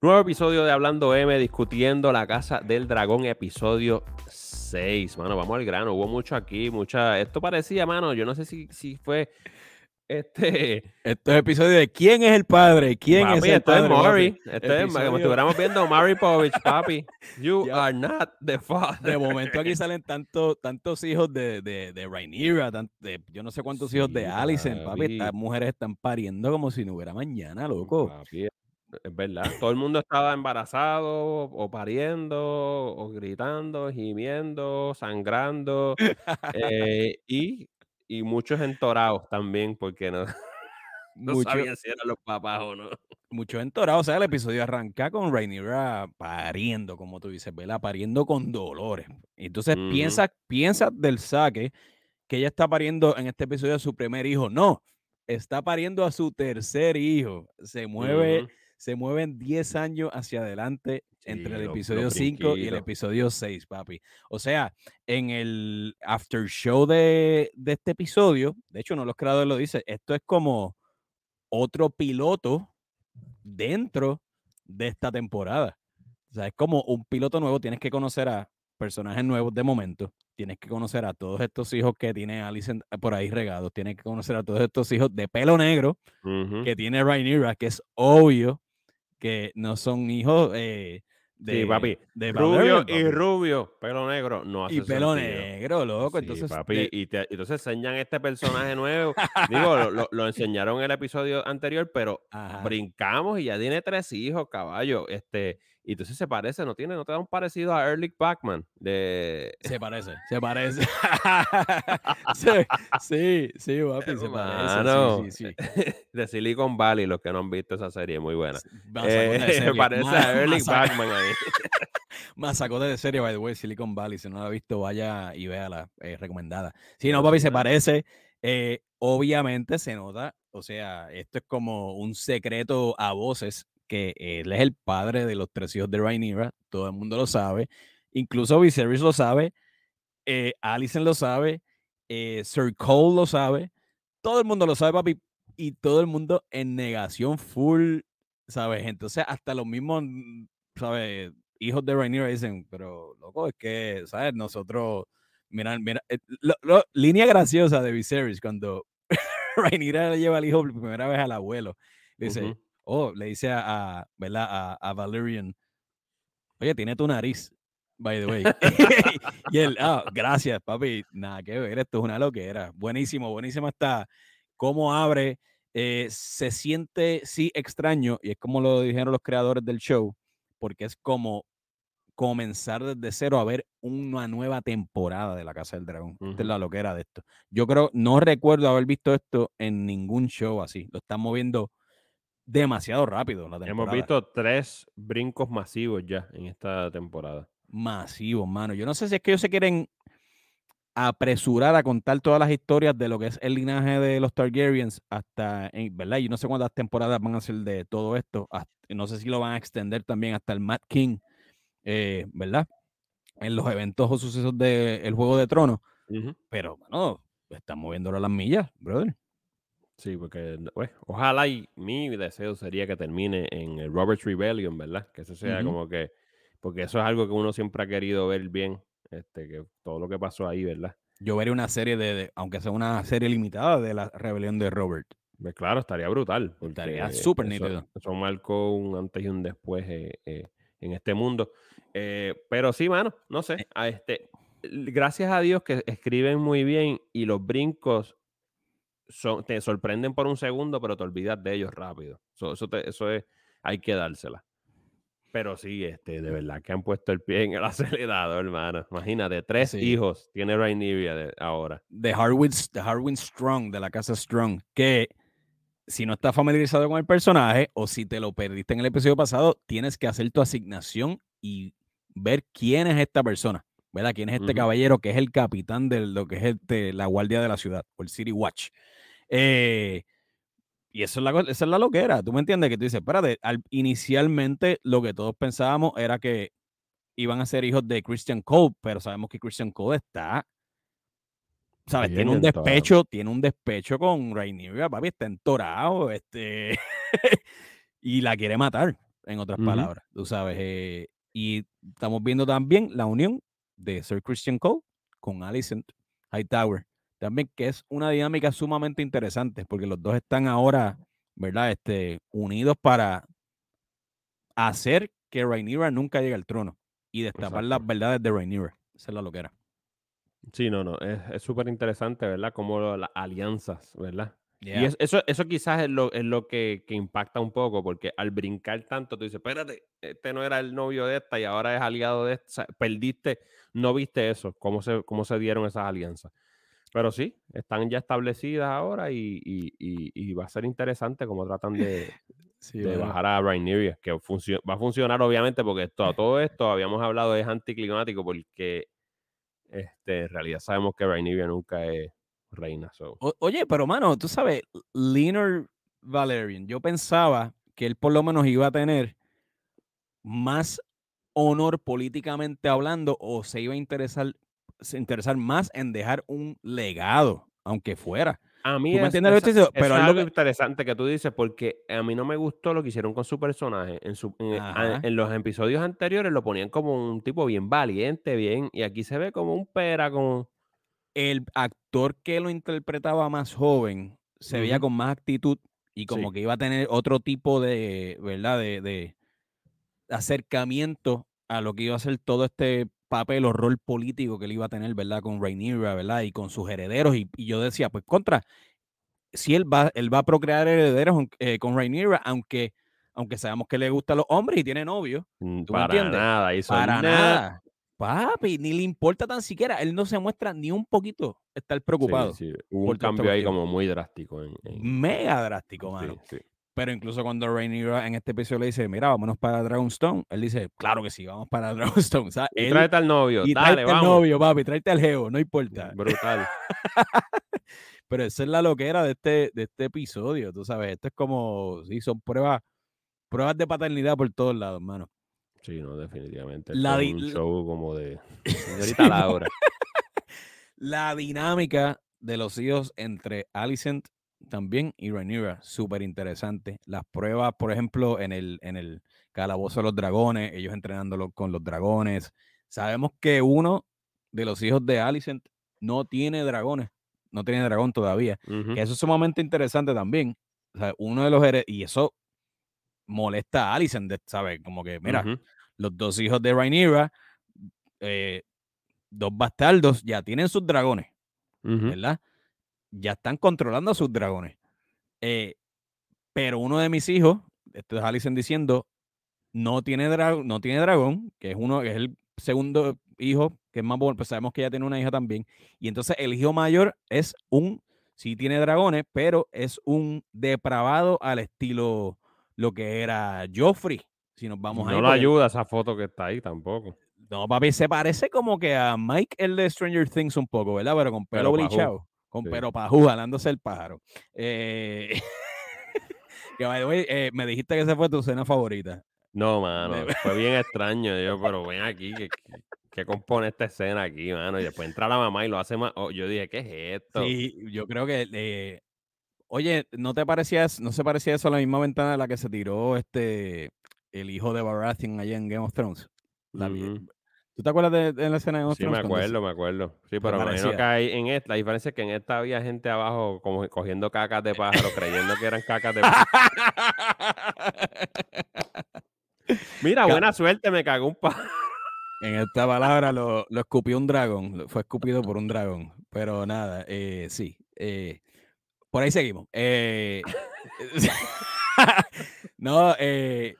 Nuevo episodio de Hablando M, discutiendo la casa del dragón, episodio 6. Mano, vamos al grano. Hubo mucho aquí, mucha. Esto parecía, mano. Yo no sé si, si fue este. Este episodio de ¿Quién es el padre? ¿Quién es el esto padre? Es Maury. papi? Esto es como si estuviéramos viendo Maury Povich, papi. You are not the father. De momento aquí salen tanto, tantos hijos de, de, de Rhaenyra, de- yo no sé cuántos hijos de papi. papi. Estas mujeres están pariendo como si no hubiera mañana, loco. Papi, es verdad. Todo el mundo estaba embarazado, o pariendo, o gritando, gimiendo, sangrando. eh, y, y muchos entorados también, porque no, no Mucho, sabían si eran los papás o no. mucho entorado. O sea, el episodio arranca con Rhaenyra pariendo, como tú dices, ¿verdad? Pariendo con dolores. Entonces piensa, piensa del saque que ella está pariendo en este episodio a su primer hijo. No, está pariendo a su tercer hijo. Se mueve. Se mueven 10 años hacia adelante entre el episodio los 5 y el episodio 6, papi. O sea, en el after show de, de este episodio, de hecho, no los creadores lo dicen, esto es como otro piloto dentro de esta temporada. O sea, es como un piloto nuevo, tienes que conocer a personajes nuevos de momento, tienes que conocer a todos estos hijos que tiene Alicent por ahí regados, tienes que conocer a todos estos hijos de pelo negro que tiene Rhaenyra, que es obvio que no son hijos eh, de, Sí, papi. de Rubio y rubio, pelo negro, no hace y pelo sentido. negro, loco. Sí, entonces, papi, de- y te- entonces enseñan este personaje nuevo. Digo, lo, lo- lo enseñaron en el episodio anterior, pero Ajá. brincamos y ya tiene tres hijos, caballo. Este, y entonces se parece, no tiene, no te da un parecido a Erlich Bachman de Se parece, se parece. sí, sí, sí, papi, se parece. Sí, sí, sí. de Silicon Valley, los que no han visto esa serie, muy buena. Eh, serie. parece a Erlich Bachman ahí. Masacota de serie, by the way, Silicon Valley. Si no la ha visto, vaya y véala, eh, recomendada. Sí, no, papi, se parece. eh, obviamente se nota, o sea, esto es como un secreto a voces que él es el padre de los tres hijos de Rhaenyra, todo el mundo lo sabe, incluso Viserys lo sabe, eh, lo sabe, eh, Sir Cole lo sabe, todo el mundo lo sabe, papi, y todo el mundo en negación full, ¿sabes? Entonces, hasta los mismos, mm, ¿sabes? Hijos de Rhaenyra dicen, pero loco, es que, ¿sabes? Nosotros, mira, mira, eh, línea graciosa de Viserys cuando Rhaenyra le lleva al hijo por primera vez al abuelo, dice. Oh, le dice a, a, ¿verdad? A, a Valerian, oye, tiene tu nariz, by the way. y él, ah, gracias, papi, nada que ver, esto es una loquera. Buenísimo, buenísimo está cómo abre, eh, se siente, sí, extraño, y es como lo dijeron los creadores del show, porque es como comenzar desde cero a ver una nueva temporada de La Casa del Dragón. Esta es la loquera de esto. Yo creo, no recuerdo haber visto esto en ningún show así. Lo están moviendo demasiado rápido la temporada. Hemos visto tres brincos masivos ya en esta temporada. Masivo, mano. Yo no sé si es que ellos se quieren apresurar a contar todas las historias de lo que es el linaje de los Targaryens hasta, en- ¿verdad? Yo no sé cuántas temporadas van a ser de todo esto. hasta- no sé si lo van a extender también hasta el Mad King, eh, ¿verdad? En los eventos o sucesos del Juego de Tronos. Pero, bueno, están moviéndolo a las millas, brother. Sí, porque pues, ojalá y mi deseo sería que termine en el Robert's Rebellion, ¿verdad? Que eso sea Ujú. como que, porque eso es algo que uno siempre ha querido ver bien, este, que todo lo que pasó ahí, ¿verdad? Yo veré una serie de, de- aunque sea una serie limitada, de la rebelión de Robert. Pues claro, estaría brutal. Estaría súper nítido. Eso marcó un antes y un después eh, eh, en este mundo. Eh, pero sí, mano, no Eh. sé. A este, gracias a Dios que escriben muy bien y los brincos son, te sorprenden por un segundo, pero te olvidas de ellos rápido. So- Eso, te- eso es, hay que dársela. Pero sí, este, de verdad que han puesto el pie en el acelerador, hermano. Imagínate, tres Sí. hijos tiene Rhaenyra de- ahora. de Harwin, de Harwin Strong, de la casa Strong, que si no estás familiarizado con el personaje o si te lo perdiste en el episodio pasado, tienes que hacer tu asignación y ver quién es esta persona, ¿verdad? ¿Quién es este Ujú. caballero que es el capitán de lo que es este- la guardia de la ciudad o el City Watch? Eh, y eso es la, esa es la loquera, ¿tú me entiendes? Que tú dices, espérate, al- inicialmente lo que todos pensábamos era que iban a ser hijos de Christian Cole, pero sabemos que Christian Cole está ¿sabes? Tiene un despecho, tiene un despecho con Rhaenyra, papi, está entorado, este, y la quiere matar. en otras palabras, tú sabes. eh, y estamos viendo también la unión de Sir Christian Cole con Alicent Hightower, también que es una dinámica sumamente interesante, porque los dos están ahora, ¿verdad? Este, unidos para hacer que Rhaenyra nunca llegue al trono y destapar las verdades de Rhaenyra. Esa es la loquera. Sí, no, no, es es súper interesante, ¿verdad? Como lo- las alianzas, ¿verdad? Y es- eso, eso quizás es lo, es lo que, que impacta un poco, porque al brincar tanto, tú dices, espérate, este no era el novio de esta y ahora es aliado de esta. O sea, perdiste, no viste eso, cómo se, cómo se dieron esas alianzas. Pero sí, están ya establecidas ahora y, y- y- y va a ser interesante cómo tratan de, Sí, de bajar a Rhaenyra, que va a funcionar obviamente porque esto, todo esto, habíamos hablado, es anticlimático porque este, en realidad sabemos que Rhaenyra nunca es reina. so. O- oye, pero mano, tú sabes, Leonard Valerian, yo pensaba que él por lo menos iba a tener más honor políticamente hablando o se iba a interesar, se interesar más en dejar un legado, aunque fuera. A mí ¿Tú me es, entiendes lo que Pero es algo que- interesante que tú dices porque a mí no me gustó lo que hicieron con su personaje. En, su, en, Ajá. en los episodios anteriores lo ponían como un tipo bien valiente, bien, y aquí se ve como un pera, como... el actor que lo interpretaba más joven se veía con más actitud y como Sí. que iba a tener otro tipo de, ¿verdad? De, de acercamiento a lo que iba a ser todo este papel o rol político que él iba a tener, ¿verdad? Con Rhaenyra, ¿verdad? Y con sus herederos. Y, y yo decía, pues contra, si él va, él va a procrear herederos eh, con Rhaenyra, aunque, aunque sabemos que le gustan los hombres y tiene novio. mm, ¿Tú me Para entiendes? nada. Hizo Para nada. nada. Papi, ni le importa tan siquiera. Él no se muestra ni un poquito estar preocupado. sí, Hubo un esta cambio ahí como muy drástico. En, en- Mega drástico, mano. sí. Pero incluso cuando Rhaenyra en este episodio le dice, mira, vámonos para Dragonstone, él dice, claro que sí, vamos para Dragonstone. O sea, Y él, tráete al novio, y dale, tráete al vamos. novio, papi, tráete al geo, no importa. Brutal. Pero esa es la loquera de este, de este episodio, tú sabes. Esto es como, sí, son pruebas, pruebas de paternidad por todos lados, mano. Sí, no, definitivamente. La es un show como de Sí, señorita Laura. La dinámica de los hijos entre Alicent también y Rhaenyra, súper interesante. Las pruebas, por ejemplo, en el, en el calabozo de los dragones, ellos entrenándolo con los dragones. Sabemos que uno de los hijos de Alicent no tiene dragones, no tiene dragón todavía. Que eso es sumamente interesante también. O sea, uno de los y eso molesta a Alicent, de- ¿sabes? Como que, mira, los dos hijos de Rhaenyra, eh, dos bastardos, ya tienen sus dragones. ¿verdad? Ya están controlando a sus dragones. Eh, pero uno de mis hijos, esto es Alicent diciendo, no tiene, no tiene dragón, que es uno, que es el segundo hijo, que es más bueno, pues sabemos que ella tiene una hija también. Y entonces el hijo mayor es un, sí tiene dragones, pero es un depravado al estilo lo que era Joffrey. Si nos vamos no ahí. lo ayuda esa foto que está ahí tampoco. no, papi, se parece como que a Mike, el de Stranger Things, un poco, ¿verdad? Pero con pelo Pero blichado. Con sí. pelo pajú, jalándose el pájaro. Eh, que, way, eh, me dijiste que esa fue tu cena favorita. No, mano, fue bien extraño. Yo, pero ven aquí, que, que- compone esta escena aquí, mano. Y después entra la mamá y lo hace más. oh, yo dije, ¿qué es esto? Sí, yo creo que. eh, oye, ¿no te parecía, no se parecía eso a la misma ventana de la que se tiró este el hijo de Baratheon allá en Game of Thrones? La Ujú. ¿Tú te acuerdas de, de la escena de Game of Sí, me Thrones? acuerdo, me acuerdo. Sí, pero me imagino que hay en esta, la diferencia es que en esta había gente abajo como cogiendo cacas de pájaro, creyendo que eran cacas de pájaro. Mira, Ca- buena suerte, me cagó un pájaro. En esta palabra lo, lo escupió un dragón, fue escupido por un dragón, pero nada, eh, sí, eh, por ahí seguimos. eh, no, eh,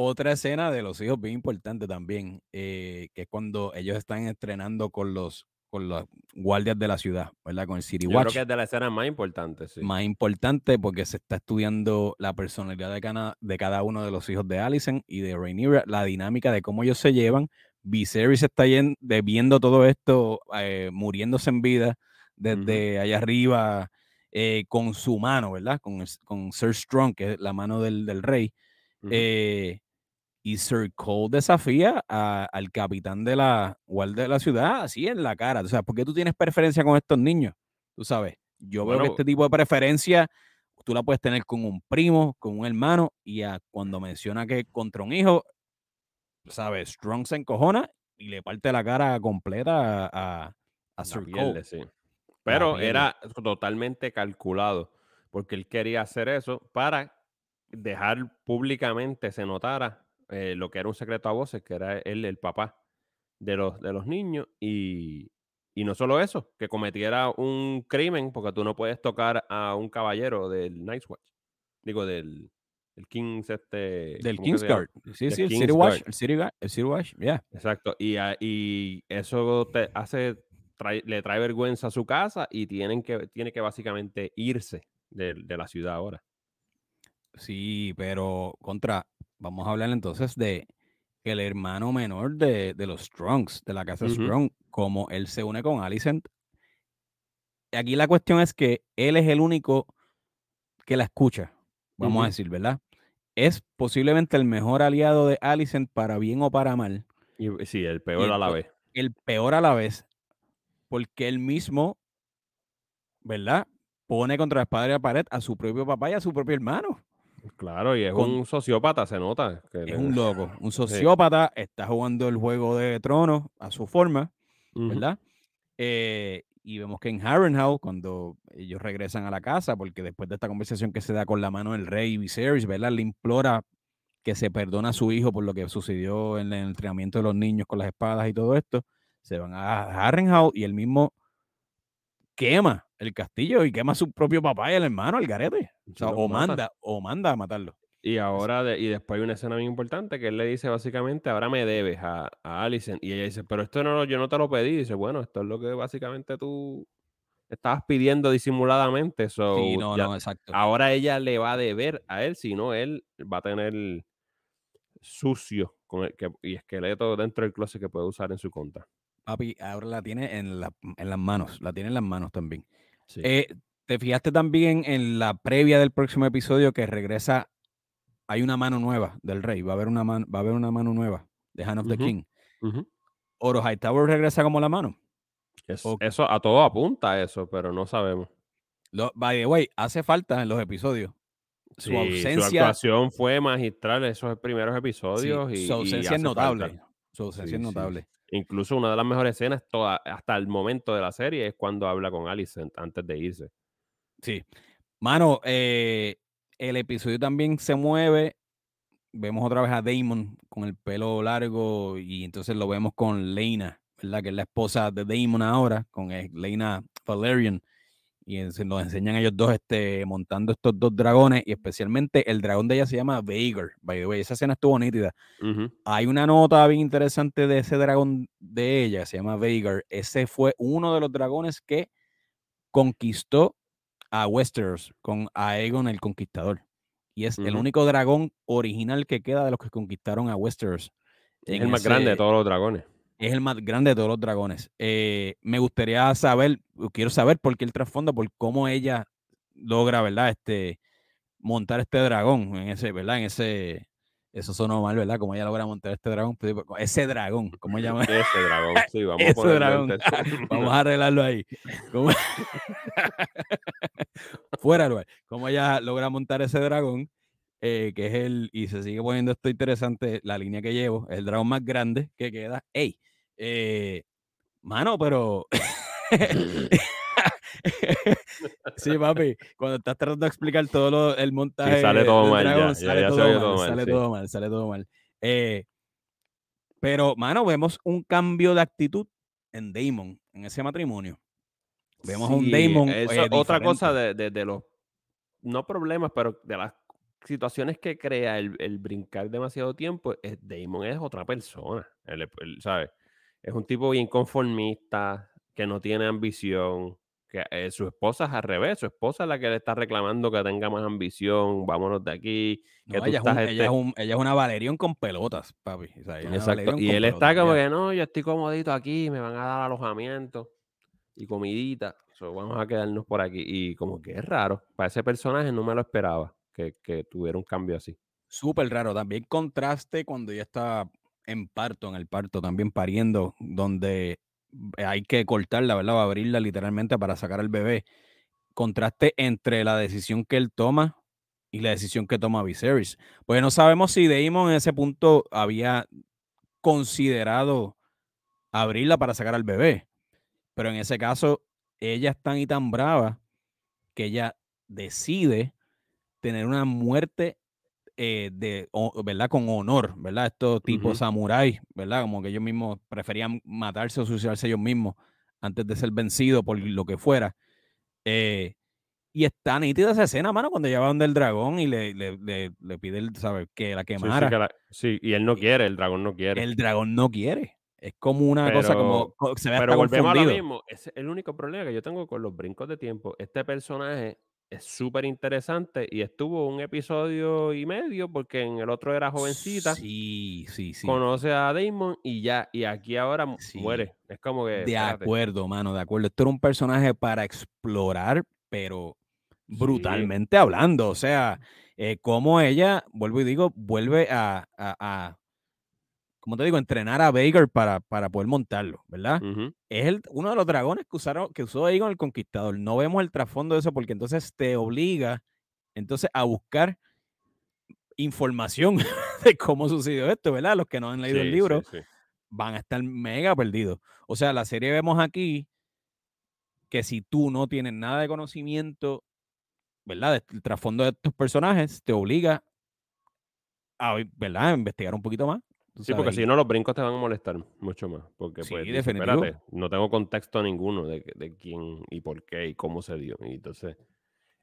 otra escena de los hijos bien importante también, eh, que es cuando ellos están estrenando con los, con los guardias de la ciudad, ¿verdad? Con el City Yo creo Watch que es de las escenas más importantes, sí. más importante porque se está estudiando la personalidad de cada, de cada uno de los hijos de Alicent y de Rhaenyra, la dinámica de cómo ellos se llevan. Viserys está yen- de viendo todo esto, eh, muriéndose en vida desde allá arriba eh, con su mano, ¿verdad? Con, con Sir Strong, que es la mano del, del rey. Eh, y Sir Cole desafía a- al capitán de la guardia de la ciudad así en la cara. O sea, ¿por qué tú tienes preferencia con estos niños? Tú sabes, yo veo que este tipo de preferencia, tú la puedes tener con un primo, con un hermano, y cuando menciona que contra un hijo, ¿sabes? Strong se encojona y le parte la cara completa a, a, Sir Cole. Sí. Pero era totalmente calculado, porque él quería hacer eso para dejar públicamente se notara eh, lo que era un secreto a voces, que era él el papá de los, de los niños, y, y no solo eso, que cometiera un crimen, porque tú no puedes tocar a un caballero del Night Watch. Digo, del el King's este. Del King's Guard. Sí, sí, el City, Watch, el City. El City Watch, ya. Exacto. Y, y, eso te hace. le trae vergüenza a su casa y tienen que, tiene que básicamente irse de, de la ciudad ahora. Sí, pero contra. Vamos a hablar entonces de el hermano menor de, los Strongs, de la casa Strong, como él se une con Alicent. Aquí la cuestión es que él es el único que la escucha, vamos a decir, ¿verdad? Es posiblemente el mejor aliado de Alicent para bien o para mal. Y, sí, el peor a la vez. El peor a la vez, porque él mismo, ¿verdad? Pone contra la espada de la pared a su propio papá y a su propio hermano. Claro, y es un sociópata, se nota. es un loco, un sociópata, está jugando el juego de tronos a su forma, ¿verdad? Eh, y vemos que en Harrenhal, cuando ellos regresan a la casa, porque después de esta conversación que se da con la mano del rey Viserys, ¿verdad? Le implora que se perdona a su hijo por lo que sucedió en el entrenamiento de los niños con las espadas y todo esto. Se van a Harrenhal y el mismo quema el castillo y quema a su propio papá y el hermano, el garete. O, manda, o manda a matarlo. Y ahora, y después hay una escena muy importante que él le dice básicamente, ahora me debes a, a Alicent. Y ella dice, pero esto no, yo no te lo pedí. Y dice, bueno, esto es lo que básicamente tú estabas pidiendo disimuladamente. sí, no, no, exacto. Ahora ella le va a deber a él, si no, él va a tener sucio con el, que, y esqueleto dentro del closet que puede usar en su contra. Papi, ahora la tiene en, la, en las manos, la tiene en las manos también. Eh, ¿Te fijaste también en la previa del próximo episodio que regresa? Hay una mano nueva del rey, va a haber una, va a haber una mano nueva de Hand of the King. ¿Oro Hightower regresa como la mano? Eso a todo apunta eso, pero no sabemos. by the way, hace falta en los episodios. Su ausencia. Su actuación fue magistral en esos primeros episodios. y, su ausencia es notable. Su ausencia es notable. Incluso una de las mejores escenas hasta el momento de la serie es cuando habla con Alicent antes de irse. Sí. Mano, eh, el episodio también se mueve. Vemos otra vez a Damon con el pelo largo y entonces lo vemos con Lena, ¿verdad? Que es la esposa de Damon ahora, con eh, Lena Valerian. Y nos enseñan ellos dos este, montando estos dos dragones y especialmente el dragón de ella se llama Veigar, by the way. Esa escena estuvo nítida. Hay una nota bien interesante de ese dragón de ella, se llama Veigar. Ese fue uno de los dragones que conquistó a Westeros con Aegon el Conquistador. Y es el único dragón original que queda de los que conquistaron a Westeros. Es el más grande de todos los dragones es el más grande de todos los dragones. Eh, me gustaría saber, quiero saber por qué el trasfondo, por cómo ella logra, ¿verdad? Este, montar este dragón en ese, ¿verdad? En ese, eso sonó mal, ¿verdad? Cómo ella logra montar este dragón, pues, ese dragón, ¿cómo llama? Ese dragón, sí, vamos ese a dragón. vamos a arreglarlo ahí. ¿Cómo? Fuera, ¿Cómo ella logra montar ese dragón? Eh, que es el, y se sigue poniendo esto interesante, la línea que llevo, el dragón más grande que queda. ¡Ey! Eh, mano, pero. sí, papi, cuando estás tratando de explicar todo el montaje. sale todo mal. sale, todo, mal, sale todo mal, sale todo mal. Eh, pero, mano, vemos un cambio de actitud en Damon, en ese matrimonio. Vemos un Damon. Eh, otra cosa de, de, los, no problemas, pero de las situaciones que crea el, el brincar demasiado tiempo, es, Damon es otra persona, ¿sabes? es un tipo bien conformista, que no tiene ambición, que eh, su esposa es al revés, su esposa es la que le está reclamando que tenga más ambición, vámonos de aquí. ella, es este ella, es una Valerion con pelotas, papi. Exacto. Y él está como que no, yo estoy comodito aquí, me van a dar alojamiento y comidita. vamos a quedarnos por aquí. Y como que es raro, para ese personaje no me lo esperaba que, que tuviera un cambio así. Súper raro. También contraste cuando ya está en parto, en el parto, también pariendo, donde hay que cortarla, ¿verdad? O abrirla literalmente para sacar al bebé. contraste entre la decisión que él toma y la decisión que toma Viserys. Pues no sabemos si Daemon en ese punto había considerado abrirla para sacar al bebé. Pero en ese caso, ella es tan y tan brava que ella decide tener una muerte eh, de, ¿verdad? Con honor, ¿verdad? Estos tipos samuráis, ¿verdad? Como que ellos mismos preferían matarse o suicidarse ellos mismos antes de ser vencidos por lo que fuera. Eh, y está nítida esa escena, mano, cuando lleva donde el dragón y le, le, pide, el, ¿sabes? Que la quemara. Sí, y él no quiere, el dragón no quiere. El dragón no quiere. Es como una cosa como se ve Pero volvemos a lo mismo. Es el único problema que yo tengo con los brincos de tiempo. Este personaje es súper interesante y estuvo un episodio y medio porque en el otro era jovencita. Sí, sí, sí. Conoce a Damon y ya, y aquí ahora muere. Es como que... De acuerdo, mano, de acuerdo. Esto era un personaje para explorar, pero brutalmente hablando. O sea, eh, como ella, vuelvo y digo, vuelve a, como te digo, entrenar a Baker para, para poder montarlo, ¿verdad? Es el, uno de los dragones que, usaron, que usó Aegon el Conquistador. No vemos el trasfondo de eso porque entonces te obliga entonces a buscar información de cómo sucedió esto, ¿verdad? Los que no han leído el libro van a estar mega perdidos. O sea, la serie vemos aquí que si tú no tienes nada de conocimiento, ¿verdad? El trasfondo de estos personajes te obliga a, ¿verdad? a investigar un poquito más Sí, porque si no, los brincos te van a molestar mucho más. Porque, pues, espérate, no tengo contexto ninguno de, de, quién y por qué y cómo se dio. Y entonces,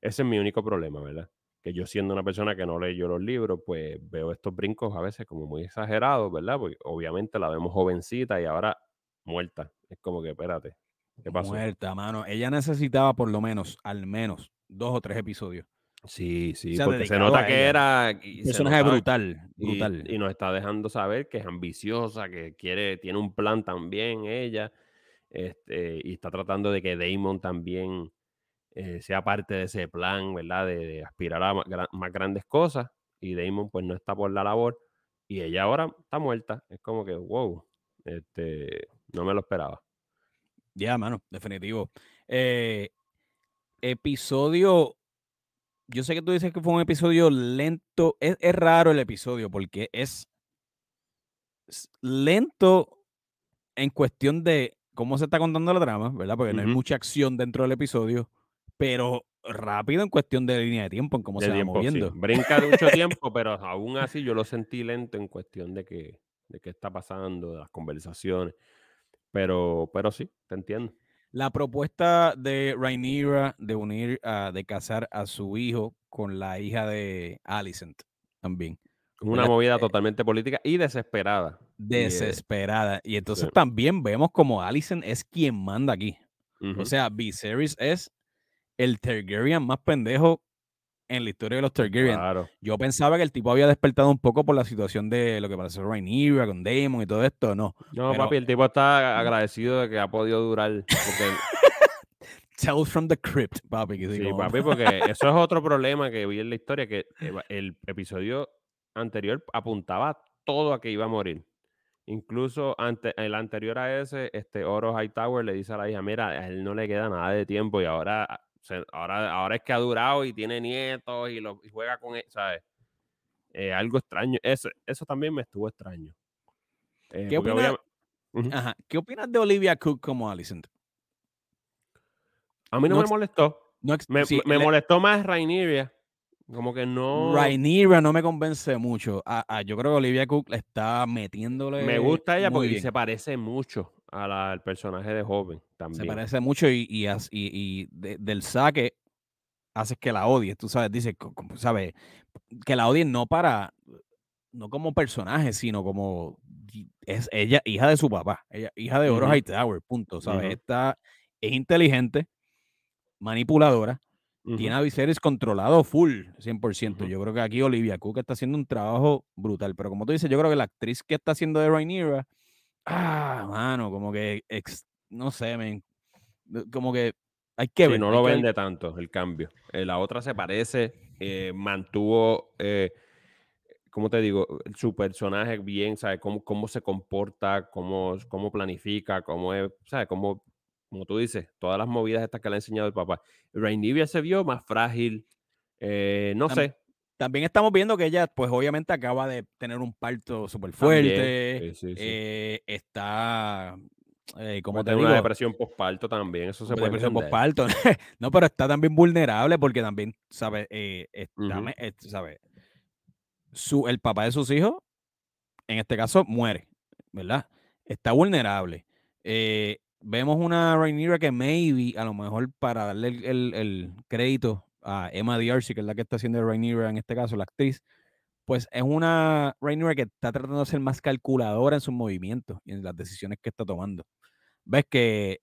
ese es mi único problema, ¿verdad? Que yo, siendo una persona que no leyó los libros, pues veo estos brincos a veces como muy exagerados, ¿verdad? Porque obviamente la vemos jovencita y ahora muerta. Es como que, espérate, ¿qué pasó? Muerta, mano. Ella necesitaba por lo menos, al menos, dos o tres episodios Sí, sí, porque se nota que era... Personaje brutal, brutal. Y, nos está dejando saber que es ambiciosa, que quiere, tiene un plan también ella, este, y está tratando de que Damon también eh, sea parte de ese plan, ¿verdad? De, aspirar a más, grandes cosas, y Damon pues no está por la labor, y ella ahora está muerta. Es como que, wow, este, no me lo esperaba. Ya, mano, definitivo. Eh, episodio yo sé que tú dices que fue un episodio lento. Es, raro el episodio porque es lento en cuestión de cómo se está contando la trama, ¿verdad? Porque no hay mucha acción dentro del episodio, pero rápido en cuestión de línea de tiempo, en cómo se va moviendo. Brinca de mucho tiempo, pero aún así yo lo sentí lento en cuestión de que de qué está pasando, de las conversaciones. Pero, pero sí, te entiendo. La propuesta de Rhaenyra de unir, a, de casar a su hijo con la hija de Alicent también. Una movida eh, totalmente política y desesperada. Desesperada. Y, entonces también vemos como Alicent es quien manda aquí. O sea, Viserys es el Targaryen más pendejo en la historia de los Targaryen. Yo pensaba que el tipo había despertado un poco por la situación de lo que pasó Rhaenyra con Daemon y todo esto, no. No, papi, el tipo está agradecido de que ha podido durar. Porque... Tales from the crypt, papi. sí, papi, porque eso es otro problema que vi en la historia, que el episodio anterior apuntaba todo a que iba a morir. Incluso ante, el anterior a ese, este Oro Hightower le dice a la hija, mira, a él no le queda nada de tiempo y ahora ahora, ahora es que ha durado y tiene nietos y, lo, juega con él, e, ¿sabes? Eh, algo extraño. Eso, eso también me estuvo extraño. Eh, ¿Qué, opinas, ¿Qué opinas de Olivia Cook como Alicent? A mí no, me molestó. me, molestó más Raineria. Como que no. Rhaenyra no me convence mucho. yo creo que Olivia Cook está metiéndole. Me gusta ella porque se parece mucho al personaje de joven también. Se parece mucho y, y, y, del saque haces que la odies. Tú sabes, dice, ¿sabes? Que la odies no para. No como personaje, sino como. Es ella, hija de su papá. Ella, hija de Oro Hightower, punto. ¿Sabes? Esta es inteligente, manipuladora tiene a Viserys controlado full, 100%. Yo creo que aquí Olivia Cook está haciendo un trabajo brutal. Pero como tú dices, yo creo que la actriz que está haciendo de Rhaenyra, ah, mano, como que, no sé, men, como que hay que ver. no lo vende tanto el cambio. Eh, la otra se parece, eh, mantuvo, eh, ¿cómo te digo? Su personaje bien, ¿sabes? Cómo, cómo se comporta, cómo, cómo planifica, cómo es, ¿sabes? Cómo como tú dices, todas las movidas estas que le ha enseñado el papá. Rhaenyra se vio más frágil, eh, no sé. También estamos viendo que ella, pues obviamente acaba de tener un parto súper fuerte. Eh, está, eh, como te digo, una depresión postparto también, eso se puede Depresión postparto. no, pero está también vulnerable porque también, ¿sabes? Eh, ¿sabe? Su, el papá de sus hijos, en este caso, muere, ¿verdad? Está vulnerable. Eh, vemos una Rhaenyra que maybe, a lo mejor para darle el, crédito a Emma D'Arcy, que es la que está haciendo Rhaenyra en este caso, la actriz, pues es una Rhaenyra que está tratando de ser más calculadora en sus movimientos y en las decisiones que está tomando. Ves que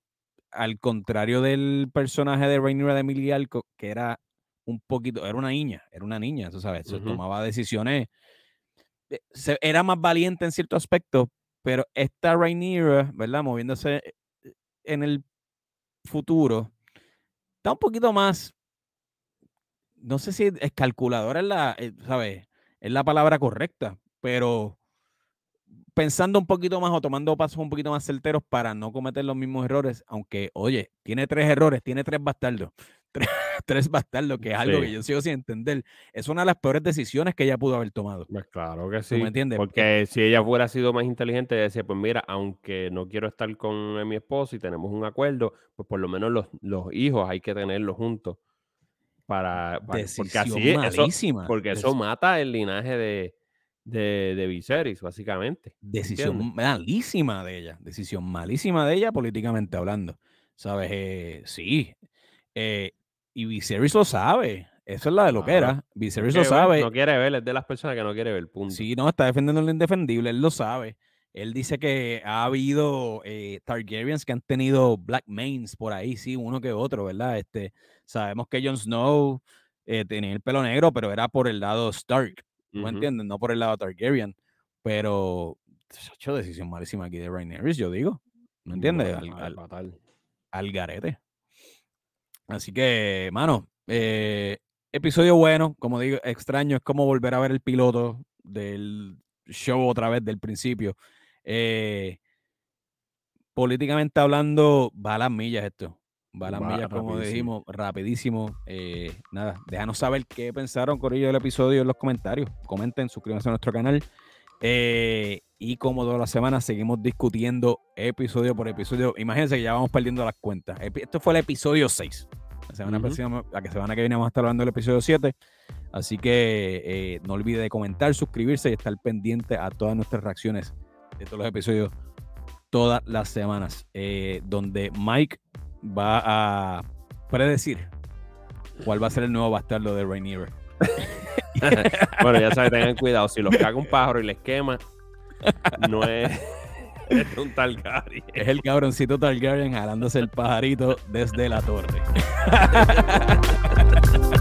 al contrario del personaje de Rhaenyra de Emilia Alco, que era un poquito, era una niña, era una niña, tú sabes, tomaba decisiones, eh, era más valiente en cierto aspecto, pero esta Rhaenyra, ¿verdad? Moviéndose en el futuro está un poquito más, no sé si es calculadora es la, eh, ¿sabes? Es la palabra correcta, pero pensando un poquito más o tomando pasos un poquito más certeros para no cometer los mismos errores, aunque, oye, tiene tres errores, tiene tres bastardos, tres, bastardos, que es algo que yo sigo sin entender. Es una de las peores decisiones que ella pudo haber tomado. Pues claro que sí. ¿Me entiendes? Porque si ella fuera sido más inteligente, ella decía, pues mira, aunque no quiero estar con mi esposo y tenemos un acuerdo, pues por lo menos los, los hijos hay que tenerlos juntos. Para, porque así eso, porque eso mata el linaje de, de, de Viserys, básicamente. Decisión malísima de ella, decisión malísima de ella políticamente hablando. ¿Sabes? Eh, sí. Eh, y Viserys lo sabe. Eso es la de lo que era. Viserys lo sabe. no quiere ver, es de las personas que no quiere ver, punto. Sí, no, está defendiendo lo indefendible, él lo sabe. Él dice que ha habido eh, Targaryens que han tenido Black Mains por ahí, sí, uno que otro, ¿verdad? Este, sabemos que Jon Snow tenía el pelo negro, pero era por el lado Stark. ¿No entiendes? No por el lado Targaryen. Pero, hecho decisión malísima aquí de Rhaenyra, yo digo. ¿No entiendes? al, garete. Así que, mano, eh, episodio bueno, como digo, extraño, es como volver a ver el piloto del show otra vez del principio. Eh, políticamente hablando, va a las millas esto. Va a las millas, como dijimos, rapidísimo. Eh, nada, déjanos saber qué pensaron, con ello del episodio en los comentarios. Comenten, suscríbanse a nuestro canal. Eh, y como todas las semanas seguimos discutiendo episodio por episodio. Imagínense que ya vamos perdiendo las cuentas. Esto fue el episodio 6. La semana, la que semana que viene vamos a estar hablando del episodio 7. Así que eh, no olvide de comentar, suscribirse y estar pendiente a todas nuestras reacciones de todos los episodios todas las semanas. donde Mike va a predecir cuál va a ser el nuevo bastardo de Rainier. bueno, ya saben, tengan cuidado. Si los caga un pájaro y les quema, no es, es un Targaryen. Es el cabroncito Targaryen jalándose el pajarito desde la torre.